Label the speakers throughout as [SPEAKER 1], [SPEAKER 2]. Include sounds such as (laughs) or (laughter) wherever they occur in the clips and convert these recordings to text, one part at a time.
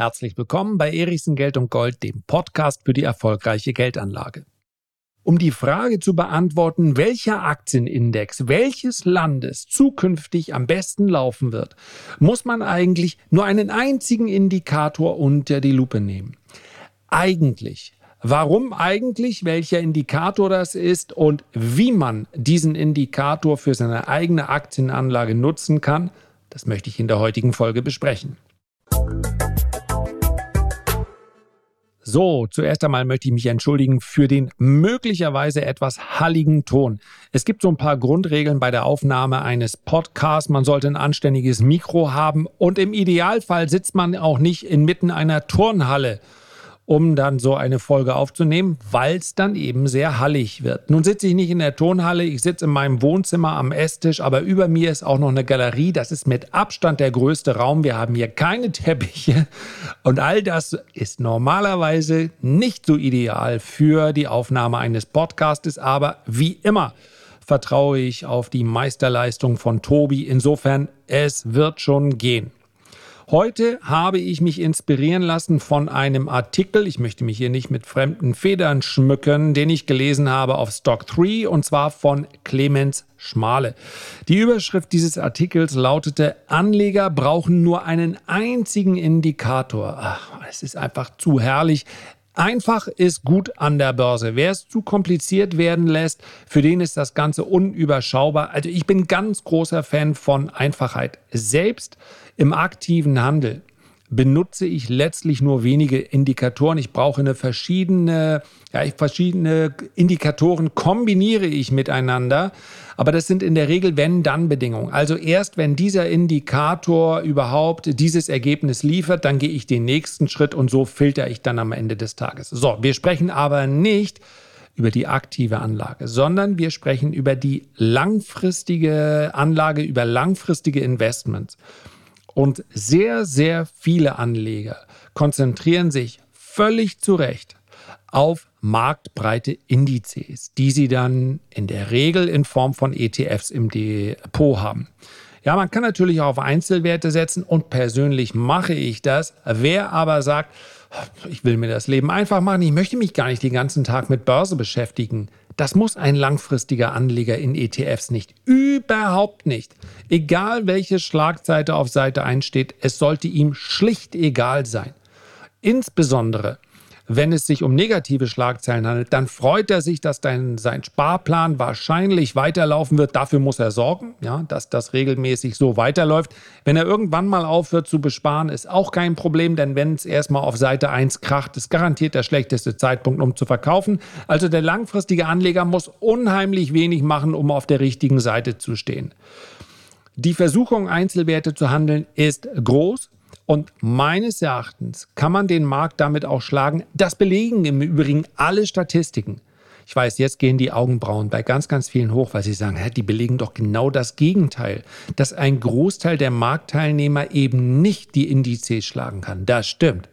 [SPEAKER 1] Herzlich willkommen bei Erichsen Geld und Gold, dem Podcast für die erfolgreiche Geldanlage. Um die Frage zu beantworten, welcher Aktienindex welches Landes zukünftig am besten laufen wird, muss man eigentlich nur einen einzigen Indikator unter die Lupe nehmen. Eigentlich. Warum eigentlich, welcher Indikator das ist und wie man diesen Indikator für seine eigene Aktienanlage nutzen kann, das möchte ich in der heutigen Folge besprechen. So, zuerst einmal möchte ich mich entschuldigen für den möglicherweise etwas halligen Ton. Es gibt so ein paar Grundregeln bei der Aufnahme eines Podcasts. Man sollte ein anständiges Mikro haben und im Idealfall sitzt man auch nicht inmitten einer Turnhalle um dann so eine Folge aufzunehmen, weil es dann eben sehr hallig wird. Nun sitze ich nicht in der Tonhalle, ich sitze in meinem Wohnzimmer am Esstisch, aber über mir ist auch noch eine Galerie. Das ist mit Abstand der größte Raum. Wir haben hier keine Teppiche und all das ist normalerweise nicht so ideal für die Aufnahme eines Podcastes, aber wie immer vertraue ich auf die Meisterleistung von Tobi. Insofern, es wird schon gehen. Heute habe ich mich inspirieren lassen von einem Artikel, ich möchte mich hier nicht mit fremden Federn schmücken, den ich gelesen habe auf Stock 3 und zwar von Clemens Schmale. Die Überschrift dieses Artikels lautete, Anleger brauchen nur einen einzigen Indikator. Ach, es ist einfach zu herrlich. Einfach ist gut an der Börse. Wer es zu kompliziert werden lässt, für den ist das Ganze unüberschaubar. Also ich bin ganz großer Fan von Einfachheit. Selbst im aktiven Handel benutze ich letztlich nur wenige Indikatoren. Ich brauche eine verschiedene, ja, verschiedene Indikatoren kombiniere ich miteinander. Aber das sind in der Regel Wenn-Dann-Bedingungen. Also erst wenn dieser Indikator überhaupt dieses Ergebnis liefert, dann gehe ich den nächsten Schritt und so filter ich dann am Ende des Tages. So, wir sprechen aber nicht über die aktive Anlage, sondern wir sprechen über die langfristige Anlage, über langfristige Investments. Und sehr, sehr viele Anleger konzentrieren sich völlig zu Recht auf marktbreite Indizes, die sie dann in der Regel in Form von ETFs im Depot haben. Ja, man kann natürlich auch auf Einzelwerte setzen und persönlich mache ich das. Wer aber sagt, ich will mir das Leben einfach machen, ich möchte mich gar nicht den ganzen Tag mit Börse beschäftigen, das muss ein langfristiger Anleger in ETFs nicht. Überhaupt nicht. Egal welche Schlagseite auf Seite 1 steht, es sollte ihm schlicht egal sein. Insbesondere wenn es sich um negative Schlagzeilen handelt, dann freut er sich, dass dein, sein Sparplan wahrscheinlich weiterlaufen wird. Dafür muss er sorgen, ja, dass das regelmäßig so weiterläuft. Wenn er irgendwann mal aufhört zu besparen, ist auch kein Problem, denn wenn es erstmal auf Seite 1 kracht, ist garantiert der schlechteste Zeitpunkt, um zu verkaufen. Also der langfristige Anleger muss unheimlich wenig machen, um auf der richtigen Seite zu stehen. Die Versuchung, Einzelwerte zu handeln, ist groß. Und meines Erachtens kann man den Markt damit auch schlagen. Das belegen im Übrigen alle Statistiken. Ich weiß, jetzt gehen die Augenbrauen bei ganz, ganz vielen hoch, weil sie sagen, hä, die belegen doch genau das Gegenteil, dass ein Großteil der Marktteilnehmer eben nicht die Indizes schlagen kann. Das stimmt.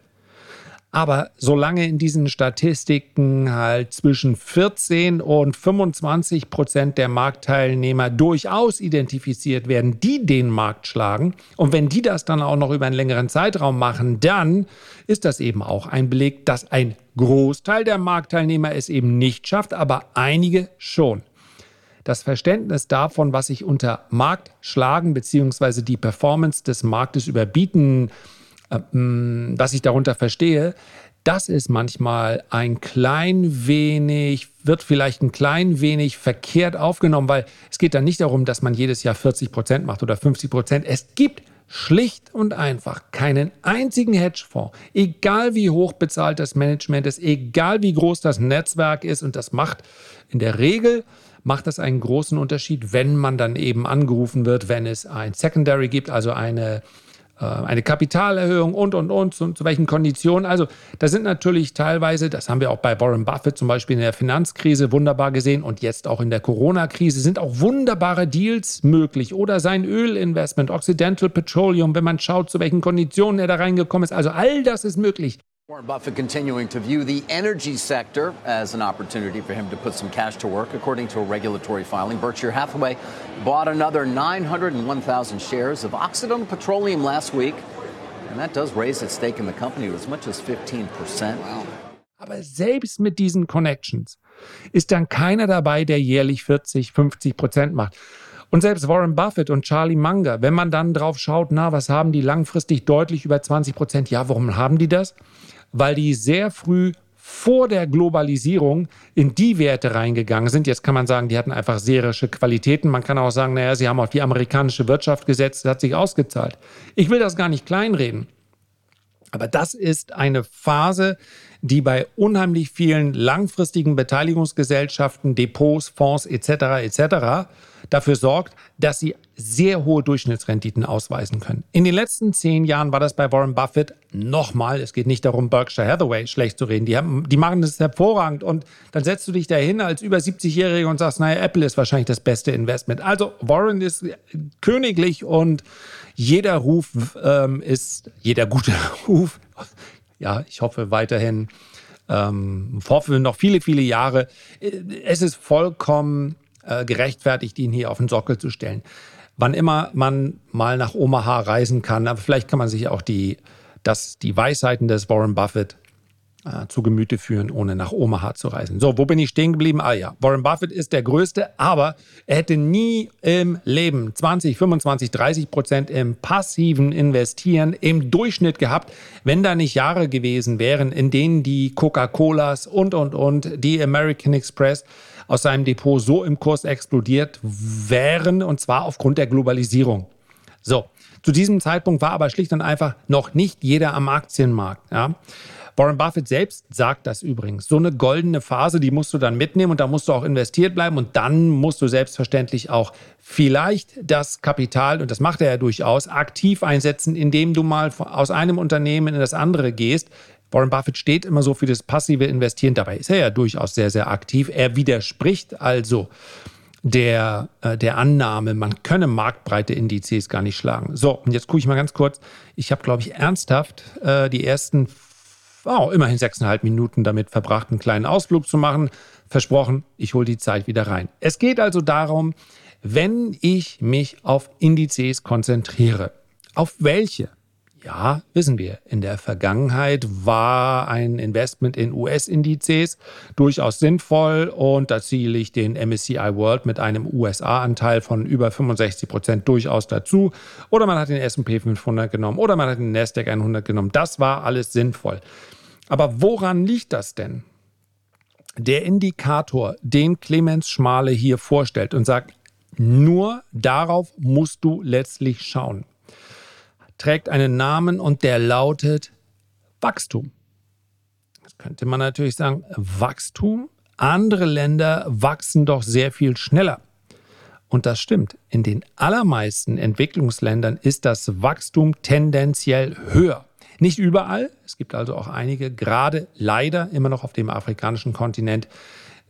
[SPEAKER 1] Aber solange in diesen Statistiken halt zwischen 14 und 25 Prozent der Marktteilnehmer durchaus identifiziert werden, die den Markt schlagen, und wenn die das dann auch noch über einen längeren Zeitraum machen, dann ist das eben auch ein Beleg, dass ein Großteil der Marktteilnehmer es eben nicht schafft, aber einige schon. Das Verständnis davon, was ich unter Markt schlagen bzw. die Performance des Marktes überbieten was ich darunter verstehe, das ist manchmal ein klein wenig, wird vielleicht ein klein wenig verkehrt aufgenommen, weil es geht dann nicht darum, dass man jedes Jahr 40 Prozent macht oder 50 Prozent. Es gibt schlicht und einfach keinen einzigen Hedgefonds, egal wie hoch bezahlt das Management ist, egal wie groß das Netzwerk ist und das macht in der Regel macht das einen großen Unterschied, wenn man dann eben angerufen wird, wenn es ein Secondary gibt, also eine äh, eine Kapitalerhöhung und, und, und, zu, zu, welchen Konditionen. Also da sind natürlich teilweise, das haben wir auch bei Warren Buffett zum Beispiel in der Finanzkrise wunderbar gesehen und jetzt auch in der Corona-Krise, sind auch wunderbare Deals möglich. Oder sein Ölinvestment, Occidental Petroleum, wenn man schaut, zu welchen Konditionen er da reingekommen ist. Also all das ist möglich.
[SPEAKER 2] Warren Buffett continuing to view the energy sector as an opportunity for him to put some cash to work. According to a regulatory filing, Berkshire Hathaway bought another 901,000 shares of Occidental Petroleum last week And that does raise its stake in the company to as much as 15%. Wow.
[SPEAKER 1] Aber selbst mit diesen Connections ist dann keiner dabei, der jährlich 40, 50 Prozent macht. Und selbst Warren Buffett und Charlie Munger, wenn man dann drauf schaut, na, was haben die langfristig deutlich über 20 Prozent? Ja, warum haben die das? Weil die sehr früh vor der Globalisierung in die Werte reingegangen sind. Jetzt kann man sagen, die hatten einfach serische Qualitäten. Man kann auch sagen, naja, sie haben auf die amerikanische Wirtschaft gesetzt, das hat sich ausgezahlt. Ich will das gar nicht kleinreden. Aber das ist eine Phase, die bei unheimlich vielen langfristigen Beteiligungsgesellschaften, Depots, Fonds etc. etc. dafür sorgt, dass sie sehr hohe Durchschnittsrenditen ausweisen können. In den letzten zehn Jahren war das bei Warren Buffett nochmal. Es geht nicht darum, Berkshire Hathaway schlecht zu reden. Die, haben, die machen das hervorragend. Und dann setzt du dich dahin als über 70-Jähriger und sagst, naja, Apple ist wahrscheinlich das beste Investment. Also Warren ist königlich und jeder Ruf ähm, ist, jeder gute (laughs) Ruf, ja, ich hoffe weiterhin, ähm, hoffe noch viele, viele Jahre. Es ist vollkommen äh, gerechtfertigt, ihn hier auf den Sockel zu stellen. Wann immer man mal nach Omaha reisen kann, aber vielleicht kann man sich auch die, das, die Weisheiten des Warren Buffett äh, zu Gemüte führen, ohne nach Omaha zu reisen. So, wo bin ich stehen geblieben? Ah ja, Warren Buffett ist der Größte, aber er hätte nie im Leben 20, 25, 30 Prozent im passiven Investieren im Durchschnitt gehabt, wenn da nicht Jahre gewesen wären, in denen die Coca-Colas und, und, und, die American Express aus seinem Depot so im Kurs explodiert wären, und zwar aufgrund der Globalisierung. So, zu diesem Zeitpunkt war aber schlicht und einfach noch nicht jeder am Aktienmarkt. Ja. Warren Buffett selbst sagt das übrigens. So eine goldene Phase, die musst du dann mitnehmen und da musst du auch investiert bleiben und dann musst du selbstverständlich auch vielleicht das Kapital, und das macht er ja durchaus, aktiv einsetzen, indem du mal aus einem Unternehmen in das andere gehst. Warren Buffett steht immer so für das passive Investieren. Dabei ist er ja durchaus sehr, sehr aktiv. Er widerspricht also der, äh, der Annahme, man könne marktbreite Indizes gar nicht schlagen. So, und jetzt gucke ich mal ganz kurz. Ich habe, glaube ich, ernsthaft äh, die ersten oh, immerhin sechseinhalb Minuten damit verbracht, einen kleinen Ausflug zu machen. Versprochen, ich hole die Zeit wieder rein. Es geht also darum, wenn ich mich auf Indizes konzentriere, auf welche? Ja, wissen wir. In der Vergangenheit war ein Investment in US-Indizes durchaus sinnvoll und da ziele ich den MSCI World mit einem USA-Anteil von über 65 Prozent durchaus dazu. Oder man hat den SP 500 genommen oder man hat den Nasdaq 100 genommen. Das war alles sinnvoll. Aber woran liegt das denn? Der Indikator, den Clemens Schmale hier vorstellt und sagt, nur darauf musst du letztlich schauen, trägt einen Namen und der lautet Wachstum. Jetzt könnte man natürlich sagen, Wachstum? Andere Länder wachsen doch sehr viel schneller. Und das stimmt. In den allermeisten Entwicklungsländern ist das Wachstum tendenziell höher. Nicht überall. Es gibt also auch einige, gerade leider immer noch auf dem afrikanischen Kontinent,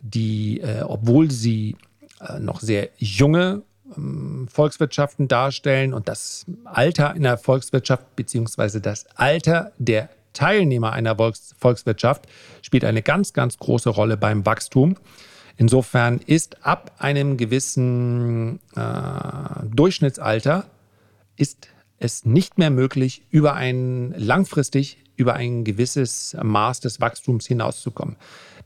[SPEAKER 1] die, äh, obwohl sie äh, noch sehr junge ähm, Volkswirtschaften darstellen und das Alter einer Volkswirtschaft beziehungsweise das Alter der Teilnehmer einer Volks Volkswirtschaft spielt eine ganz, ganz große Rolle beim Wachstum. Insofern ist ab einem gewissen äh, Durchschnittsalter ist es nicht mehr möglich, über ein langfristig über ein gewisses Maß des Wachstums hinauszukommen.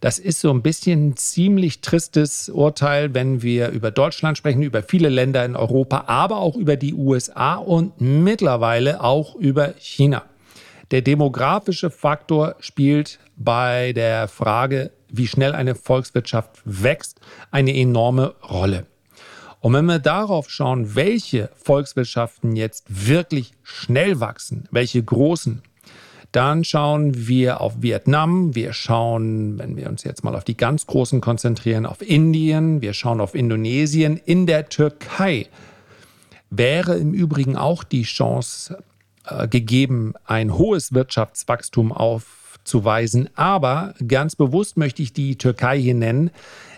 [SPEAKER 1] Das ist so ein bisschen ziemlich tristes Urteil, wenn wir über Deutschland sprechen, über viele Länder in Europa, aber auch über die USA und mittlerweile auch über China. Der demografische Faktor spielt bei der Frage, wie schnell eine Volkswirtschaft wächst, eine enorme Rolle. Und wenn wir darauf schauen, welche Volkswirtschaften jetzt wirklich schnell wachsen, welche großen, dann schauen wir auf Vietnam, wir schauen, wenn wir uns jetzt mal auf die ganz großen konzentrieren, auf Indien, wir schauen auf Indonesien, in der Türkei wäre im Übrigen auch die Chance äh, gegeben, ein hohes Wirtschaftswachstum aufzuweisen. Aber ganz bewusst möchte ich die Türkei hier nennen,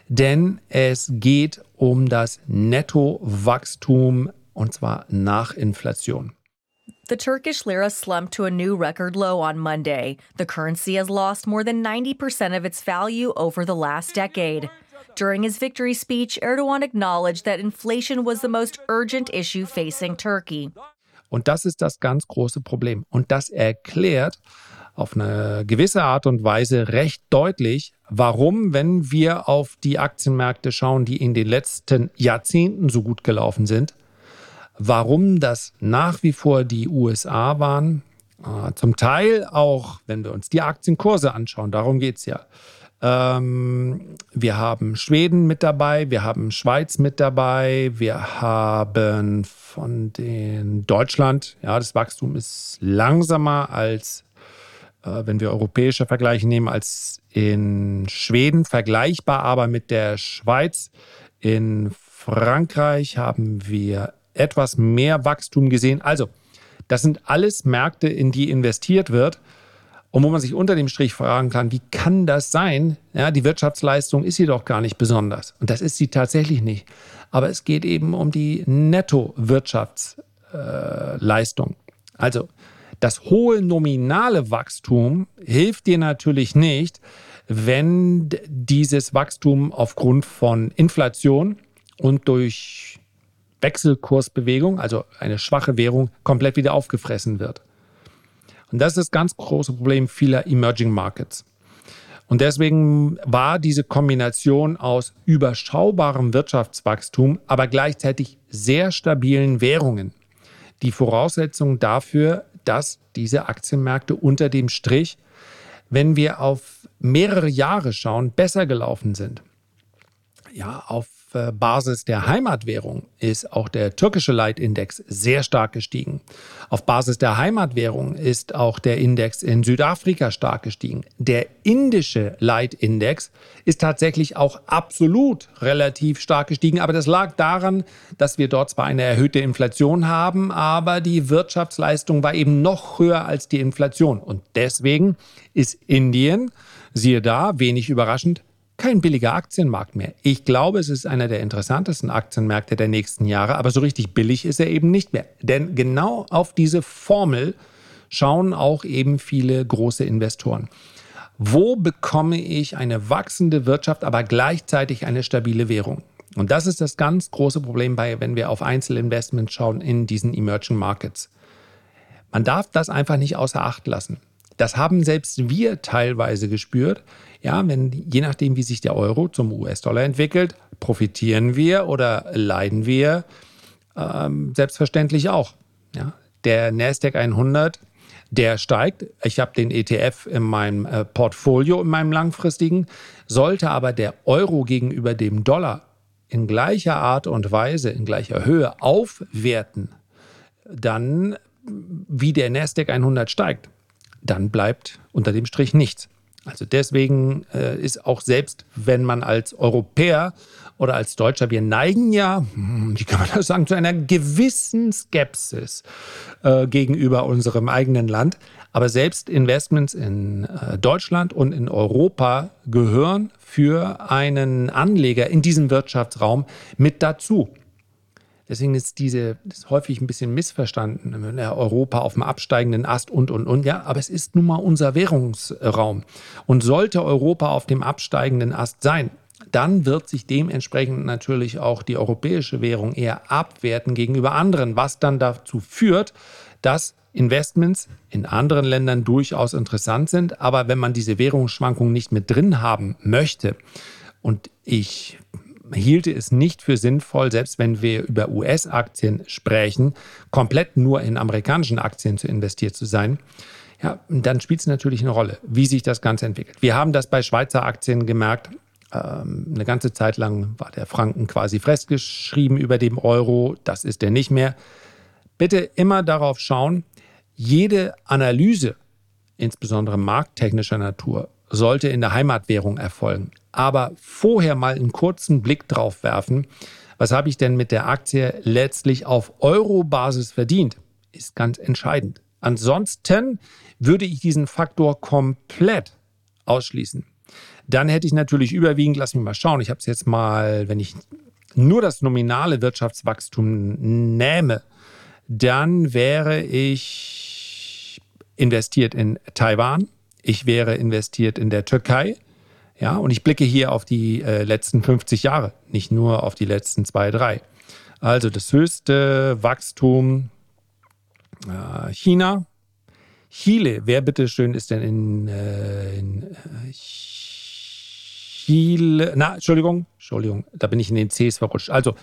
[SPEAKER 1] denn es geht um das Nettowachstum und zwar nach Inflation.
[SPEAKER 3] The Turkish lira slumped to a new record low on Monday. The currency has lost more than 90% of its value over the last decade. During his victory speech, Erdogan acknowledged that inflation was the most urgent issue facing Turkey.
[SPEAKER 1] Und das ist das ganz große Problem. Und das erklärt auf eine gewisse Art und Weise recht deutlich, warum, wenn wir auf die Aktienmärkte schauen, die in den letzten Jahrzehnten so gut gelaufen sind, warum das nach wie vor die USA waren, äh, zum Teil auch, wenn wir uns die Aktienkurse anschauen, darum geht es ja. Ähm, wir haben Schweden mit dabei, wir haben Schweiz mit dabei, wir haben von den Deutschland, ja, das Wachstum ist langsamer als wenn wir europäische Vergleiche nehmen, als in Schweden, vergleichbar aber mit der Schweiz. In Frankreich haben wir etwas mehr Wachstum gesehen. Also, das sind alles Märkte, in die investiert wird und wo man sich unter dem Strich fragen kann, wie kann das sein? Ja, die Wirtschaftsleistung ist jedoch gar nicht besonders. Und das ist sie tatsächlich nicht. Aber es geht eben um die Netto-Wirtschaftsleistung. Äh, also, das hohe nominale Wachstum hilft dir natürlich nicht, wenn dieses Wachstum aufgrund von Inflation und durch Wechselkursbewegung, also eine schwache Währung, komplett wieder aufgefressen wird. Und das ist das ganz große Problem vieler Emerging Markets. Und deswegen war diese Kombination aus überschaubarem Wirtschaftswachstum, aber gleichzeitig sehr stabilen Währungen die Voraussetzung dafür, dass diese Aktienmärkte unter dem Strich, wenn wir auf mehrere Jahre schauen, besser gelaufen sind. Ja, auf Basis der Heimatwährung ist auch der türkische Leitindex sehr stark gestiegen. Auf Basis der Heimatwährung ist auch der Index in Südafrika stark gestiegen. Der indische Leitindex ist tatsächlich auch absolut relativ stark gestiegen, aber das lag daran, dass wir dort zwar eine erhöhte Inflation haben, aber die Wirtschaftsleistung war eben noch höher als die Inflation. Und deswegen ist Indien, siehe da, wenig überraschend, kein billiger Aktienmarkt mehr. Ich glaube, es ist einer der interessantesten Aktienmärkte der nächsten Jahre, aber so richtig billig ist er eben nicht mehr. Denn genau auf diese Formel schauen auch eben viele große Investoren. Wo bekomme ich eine wachsende Wirtschaft, aber gleichzeitig eine stabile Währung? Und das ist das ganz große Problem bei, wenn wir auf Einzelinvestments schauen in diesen Emerging Markets. Man darf das einfach nicht außer Acht lassen. Das haben selbst wir teilweise gespürt. Ja, wenn je nachdem, wie sich der Euro zum US-Dollar entwickelt, profitieren wir oder leiden wir ähm, selbstverständlich auch. Ja, der Nasdaq 100, der steigt. Ich habe den ETF in meinem äh, Portfolio, in meinem langfristigen. Sollte aber der Euro gegenüber dem Dollar in gleicher Art und Weise, in gleicher Höhe aufwerten, dann wie der Nasdaq 100 steigt, dann bleibt unter dem Strich nichts. Also deswegen äh, ist auch selbst, wenn man als Europäer oder als Deutscher, wir neigen ja, hm, wie kann man das sagen, zu einer gewissen Skepsis äh, gegenüber unserem eigenen Land. Aber selbst Investments in äh, Deutschland und in Europa gehören für einen Anleger in diesem Wirtschaftsraum mit dazu. Deswegen ist diese ist häufig ein bisschen missverstanden. Europa auf dem absteigenden Ast und, und, und. Ja, aber es ist nun mal unser Währungsraum. Und sollte Europa auf dem absteigenden Ast sein, dann wird sich dementsprechend natürlich auch die europäische Währung eher abwerten gegenüber anderen, was dann dazu führt, dass Investments in anderen Ländern durchaus interessant sind. Aber wenn man diese Währungsschwankungen nicht mit drin haben möchte, und ich hielte es nicht für sinnvoll, selbst wenn wir über US-Aktien sprechen, komplett nur in amerikanischen Aktien zu investiert zu sein. Ja, dann spielt es natürlich eine Rolle, wie sich das Ganze entwickelt. Wir haben das bei Schweizer Aktien gemerkt. Ähm, eine ganze Zeit lang war der Franken quasi festgeschrieben über dem Euro. Das ist er nicht mehr. Bitte immer darauf schauen, jede Analyse, insbesondere markttechnischer Natur, sollte in der Heimatwährung erfolgen aber vorher mal einen kurzen Blick drauf werfen, was habe ich denn mit der Aktie letztlich auf Euro-Basis verdient, ist ganz entscheidend. Ansonsten würde ich diesen Faktor komplett ausschließen. Dann hätte ich natürlich überwiegend, lass mich mal schauen, ich habe es jetzt mal, wenn ich nur das nominale Wirtschaftswachstum nähme, dann wäre ich investiert in Taiwan, ich wäre investiert in der Türkei, ja, und ich blicke hier auf die äh, letzten 50 Jahre, nicht nur auf die letzten zwei, drei. Also das höchste Wachstum Äh, China. Chile. Wer bitteschön ist denn in, äh, in äh, Chile? Na, Entschuldigung, Entschuldigung, da bin ich in den Cs verrutscht. Also,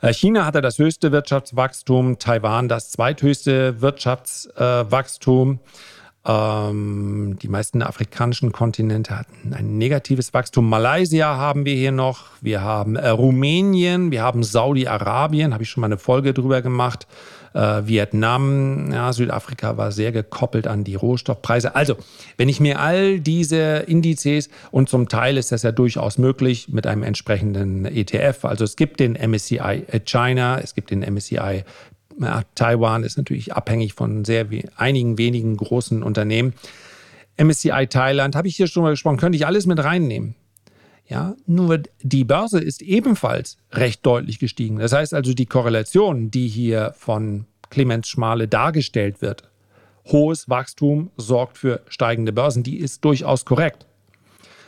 [SPEAKER 1] äh, China hatte das höchste Wirtschaftswachstum, Taiwan das zweithöchste Wirtschaftswachstum. Ähm, die meisten afrikanischen Kontinente hatten ein negatives Wachstum. Malaysia haben wir hier noch, wir haben äh, Rumänien, wir haben Saudi-Arabien, habe ich schon mal eine Folge drüber gemacht. Äh, Vietnam, ja, Südafrika war sehr gekoppelt an die Rohstoffpreise. Also, wenn ich mir all diese Indizes und zum Teil ist das ja durchaus möglich mit einem entsprechenden ETF. Also es gibt den MSCI China, es gibt den MSCI ja, Taiwan ist natürlich abhängig von sehr einigen wenigen großen Unternehmen. MSCI Thailand, habe ich hier schon mal gesprochen, könnte ich alles mit reinnehmen. Ja, nur die Börse ist ebenfalls recht deutlich gestiegen. Das heißt also, die Korrelation, die hier von Clemens Schmale dargestellt wird, hohes Wachstum sorgt für steigende Börsen, die ist durchaus korrekt.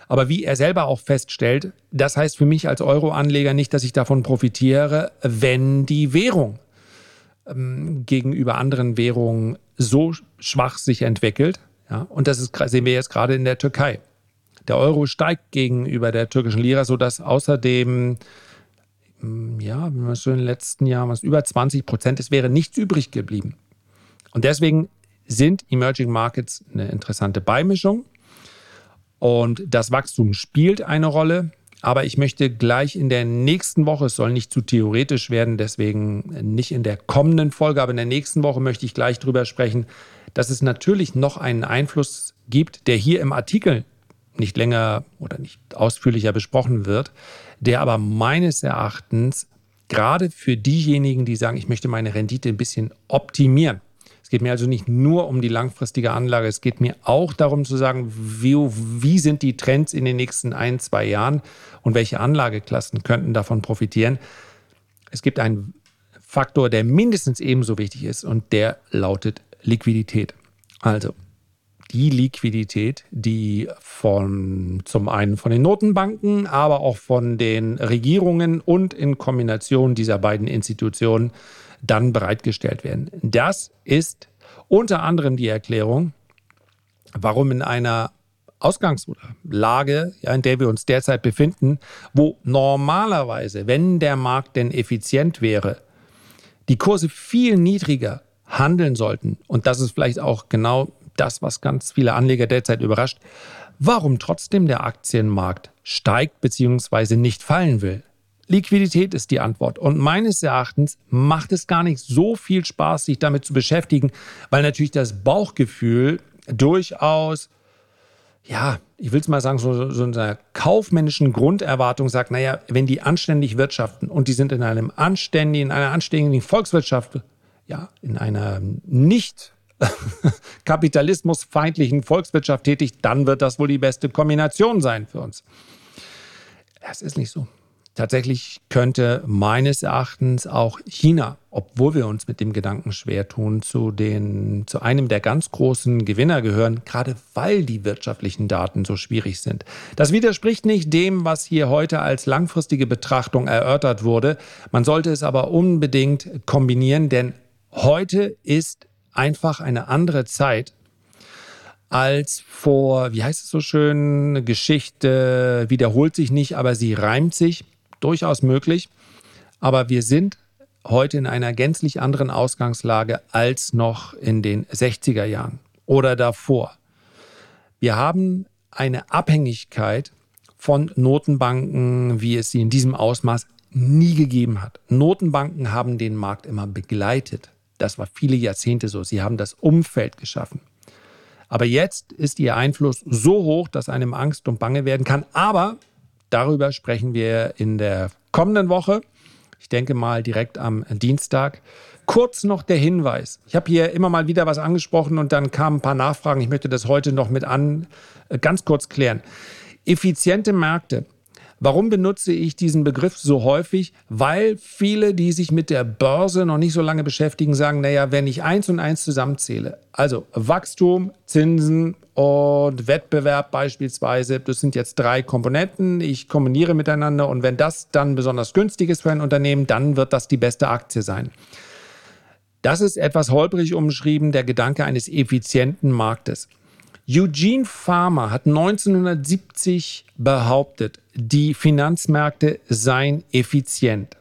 [SPEAKER 1] Aber wie er selber auch feststellt, das heißt für mich als Euro-Anleger nicht, dass ich davon profitiere, wenn die Währung gegenüber anderen Währungen so schwach sich entwickelt. Ja, und das ist, sehen wir jetzt gerade in der Türkei. Der Euro steigt gegenüber der türkischen Lira, sodass außerdem, mm, ja, wenn man so in den letzten Jahren was über 20 Prozent, es wäre nichts übrig geblieben. Und deswegen sind Emerging Markets eine interessante Beimischung. Und das Wachstum spielt eine Rolle. Aber ich möchte gleich in der nächsten Woche, es soll nicht zu theoretisch werden, deswegen nicht in der kommenden Folge, aber in der nächsten Woche möchte ich gleich darüber sprechen, dass es natürlich noch einen Einfluss gibt, der hier im Artikel nicht länger oder nicht ausführlicher besprochen wird, der aber meines Erachtens gerade für diejenigen, die sagen, ich möchte meine Rendite ein bisschen optimieren, es geht mir also nicht nur um die langfristige Anlage, es geht mir auch darum zu sagen, wie, wie sind die Trends in den nächsten ein, zwei Jahren und welche Anlageklassen könnten davon profitieren. Es gibt einen Faktor, der mindestens ebenso wichtig ist und der lautet Liquidität. Also die Liquidität, die von zum einen von den Notenbanken, aber auch von den Regierungen und in Kombination dieser beiden Institutionen dann bereitgestellt werden. Das ist unter anderem die Erklärung, warum in einer Ausgangslage, ja, in der wir uns derzeit befinden, wo normalerweise, wenn der Markt denn effizient wäre, die Kurse viel niedriger handeln sollten. Und das ist vielleicht auch genau das, was ganz viele Anleger derzeit überrascht, warum trotzdem der Aktienmarkt steigt bzw. nicht fallen will. Liquidität ist die Antwort. Und meines Erachtens macht es gar nicht so viel Spaß, sich damit zu beschäftigen, weil natürlich das Bauchgefühl durchaus, ja, ich will es mal sagen, so, so einer kaufmännischen Grunderwartung sagt, naja, wenn die anständig wirtschaften und die sind in einem anständigen, in einer anständigen Volkswirtschaft, ja, in einer nicht (laughs) kapitalismusfeindlichen Volkswirtschaft tätig, dann wird das wohl die beste Kombination sein für uns. Das ist nicht so. Tatsächlich könnte meines Erachtens auch China, obwohl wir uns mit dem Gedanken schwer tun, zu, den, zu einem der ganz großen Gewinner gehören, gerade weil die wirtschaftlichen Daten so schwierig sind. Das widerspricht nicht dem, was hier heute als langfristige Betrachtung erörtert wurde. Man sollte es aber unbedingt kombinieren, denn heute ist einfach eine andere Zeit als vor, wie heißt es so schön, Geschichte wiederholt sich nicht, aber sie reimt sich durchaus möglich. Aber wir sind heute in einer gänzlich anderen Ausgangslage als noch in den 60er Jahren oder davor. Wir haben eine Abhängigkeit von Notenbanken, wie es sie in diesem Ausmaß nie gegeben hat. Notenbanken haben den Markt immer begleitet. Das war viele Jahrzehnte so. Sie haben das Umfeld geschaffen. Aber jetzt ist ihr Einfluss so hoch, dass einem Angst und Bange werden kann. Aber Darüber sprechen wir in der kommenden Woche. Ich denke mal direkt am Dienstag. Kurz noch der Hinweis. Ich habe hier immer mal wieder was angesprochen und dann kamen ein paar Nachfragen. Ich möchte das heute noch mit an äh, ganz kurz klären. Effiziente Märkte Warum benutze ich diesen Begriff so häufig? Weil viele, die sich mit der Börse noch nicht so lange beschäftigen, sagen, naja, wenn ich eins und eins zusammenzähle, also Wachstum, Zinsen und Wettbewerb beispielsweise, das sind jetzt drei Komponenten, ich kombiniere miteinander und wenn das dann besonders günstig ist für ein Unternehmen, dann wird das die beste Aktie sein. Das ist etwas holprig umschrieben, der Gedanke eines effizienten Marktes. Eugene Farmer hat 1970 behauptet, die Finanzmärkte seien effizient.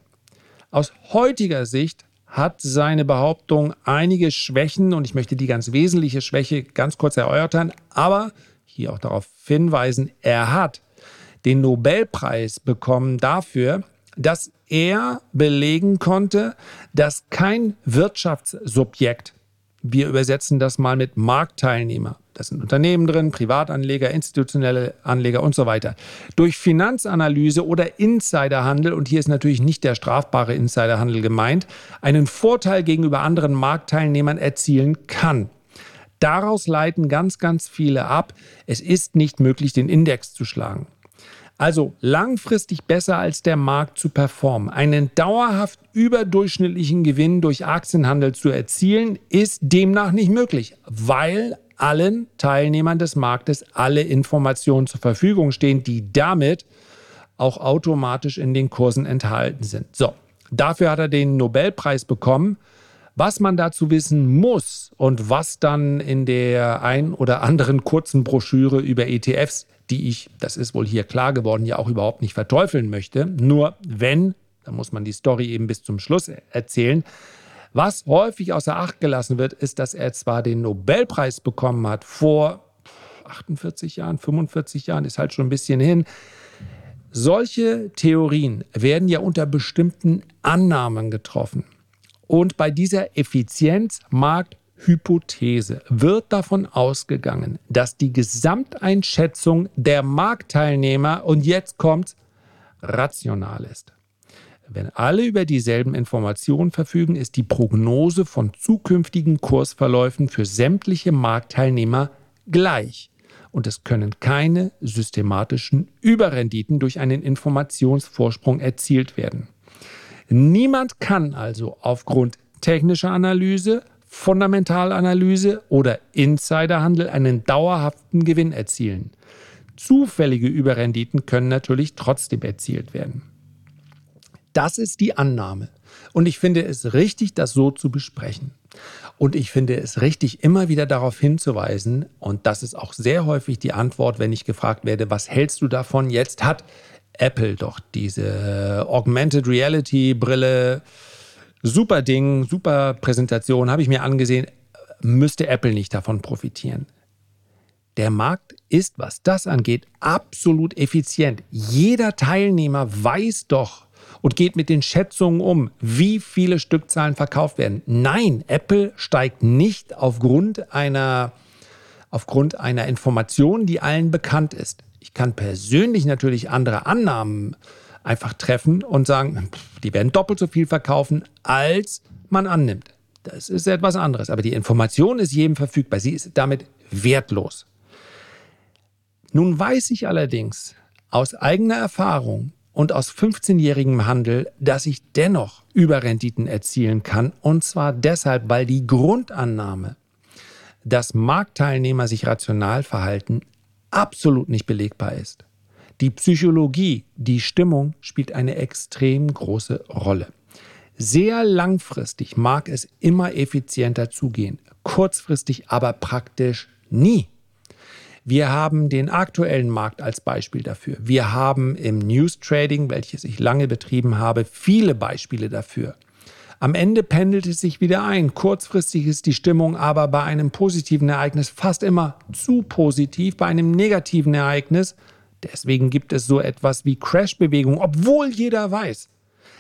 [SPEAKER 1] Aus heutiger Sicht hat seine Behauptung einige Schwächen und ich möchte die ganz wesentliche Schwäche ganz kurz erörtern, aber hier auch darauf hinweisen, er hat den Nobelpreis bekommen dafür, dass er belegen konnte, dass kein Wirtschaftssubjekt, wir übersetzen das mal mit Marktteilnehmer, das sind Unternehmen drin, Privatanleger, institutionelle Anleger und so weiter, durch Finanzanalyse oder Insiderhandel, und hier ist natürlich nicht der strafbare Insiderhandel gemeint, einen Vorteil gegenüber anderen Marktteilnehmern erzielen kann. Daraus leiten ganz, ganz viele ab, es ist nicht möglich, den Index zu schlagen. Also langfristig besser als der Markt zu performen, einen dauerhaft überdurchschnittlichen Gewinn durch Aktienhandel zu erzielen, ist demnach nicht möglich, weil allen Teilnehmern des Marktes alle Informationen zur Verfügung stehen, die damit auch automatisch in den Kursen enthalten sind. So, dafür hat er den Nobelpreis bekommen. Was man dazu wissen muss und was dann in der ein oder anderen kurzen Broschüre über ETFs die ich, das ist wohl hier klar geworden, ja auch überhaupt nicht verteufeln möchte. Nur wenn, da muss man die Story eben bis zum Schluss erzählen, was häufig außer Acht gelassen wird, ist, dass er zwar den Nobelpreis bekommen hat vor 48 Jahren, 45 Jahren, ist halt schon ein bisschen hin. Solche Theorien werden ja unter bestimmten Annahmen getroffen. Und bei dieser Effizienzmarkt Hypothese wird davon ausgegangen, dass die Gesamteinschätzung der Marktteilnehmer, und jetzt kommt, rational ist. Wenn alle über dieselben Informationen verfügen, ist die Prognose von zukünftigen Kursverläufen für sämtliche Marktteilnehmer gleich. Und es können keine systematischen Überrenditen durch einen Informationsvorsprung erzielt werden. Niemand kann also aufgrund technischer Analyse, Fundamentalanalyse oder Insiderhandel einen dauerhaften Gewinn erzielen. Zufällige Überrenditen können natürlich trotzdem erzielt werden. Das ist die Annahme. Und ich finde es richtig, das so zu besprechen. Und ich finde es richtig, immer wieder darauf hinzuweisen, und das ist auch sehr häufig die Antwort, wenn ich gefragt werde, was hältst du davon? Jetzt hat Apple doch diese Augmented Reality Brille Super Ding, super Präsentation, habe ich mir angesehen, müsste Apple nicht davon profitieren. Der Markt ist, was das angeht, absolut effizient. Jeder Teilnehmer weiß doch und geht mit den Schätzungen um, wie viele Stückzahlen verkauft werden. Nein, Apple steigt nicht aufgrund einer, aufgrund einer Information, die allen bekannt ist. Ich kann persönlich natürlich andere Annahmen äh, einfach treffen und sagen, die werden doppelt so viel verkaufen, als man annimmt. Das ist etwas anderes. Aber die Information ist jedem verfügbar. Sie ist damit wertlos. Nun weiß ich allerdings aus eigener Erfahrung und aus 15-jährigem Handel, dass ich dennoch Überrenditen erzielen kann. Und zwar deshalb, weil die Grundannahme, dass Marktteilnehmer sich rational verhalten, absolut nicht belegbar ist. Die Psychologie, die Stimmung spielt eine extrem große Rolle. Sehr langfristig mag es immer effizienter zugehen, kurzfristig aber praktisch nie. Wir haben den aktuellen Markt als Beispiel dafür. Wir haben im News Trading, welches ich lange betrieben habe, viele Beispiele dafür. Am Ende pendelt es sich wieder ein. Kurzfristig ist die Stimmung aber bei einem positiven Ereignis fast immer zu positiv, bei einem negativen Ereignis Deswegen gibt es so etwas wie Crash-Bewegung, obwohl jeder weiß,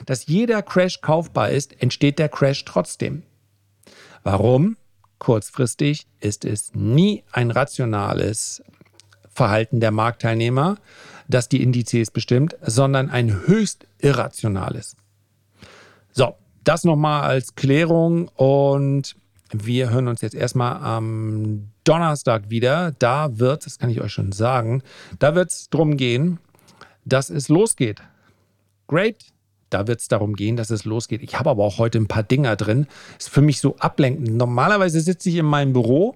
[SPEAKER 1] dass jeder Crash kaufbar ist, entsteht der Crash trotzdem. Warum? Kurzfristig ist es nie ein rationales Verhalten der Marktteilnehmer, das die Indizes bestimmt, sondern ein höchst irrationales. So, das nochmal als Klärung und wir hören uns jetzt erstmal am Donnerstag wieder. Da wird, das kann ich euch schon sagen, da wird es darum gehen, dass es losgeht. Great. Da wird es darum gehen, dass es losgeht. Ich habe aber auch heute ein paar Dinger drin. Ist für mich so ablenkend. Normalerweise sitze ich in meinem Büro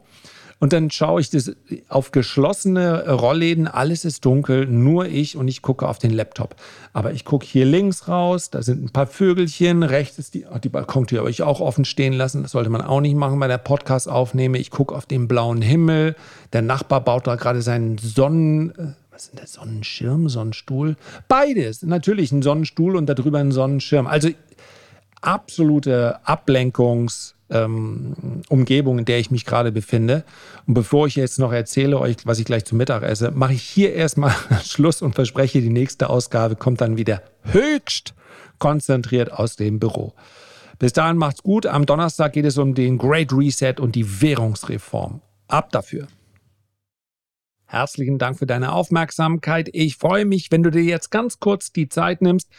[SPEAKER 1] Und dann schaue ich das auf geschlossene Rollläden, alles ist dunkel, nur ich und ich gucke auf den Laptop. Aber ich gucke hier links raus, da sind ein paar Vögelchen, rechts ist die, die Balkontür habe ich auch offen stehen lassen, das sollte man auch nicht machen bei der Podcast-Aufnahme. Ich gucke auf den blauen Himmel, der Nachbar baut da gerade seinen Sonnen äh, was ist denn der Sonnenschirm, Sonnenstuhl? Beides. Natürlich ein Sonnenstuhl und darüber ein Sonnenschirm. Also absolute Ablenkungs- ähm, Umgebung, in der ich mich gerade befinde. Und bevor ich jetzt noch erzähle euch, was ich gleich zum Mittag esse, mache ich hier erstmal (laughs) Schluss und verspreche, die nächste Ausgabe kommt dann wieder höchst konzentriert aus dem Büro. Bis dahin macht's gut. Am Donnerstag geht es um den Great Reset und die Währungsreform. Ab dafür. Herzlichen Dank für deine Aufmerksamkeit. Ich freue mich, wenn du dir jetzt ganz kurz die Zeit nimmst,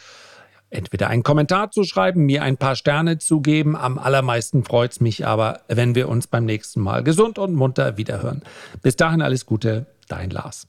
[SPEAKER 1] entweder einen Kommentar zu schreiben, mir ein paar Sterne zu geben. Am allermeisten freut es mich aber, wenn wir uns beim nächsten Mal gesund und munter wiederhören. Bis dahin alles Gute, dein Lars.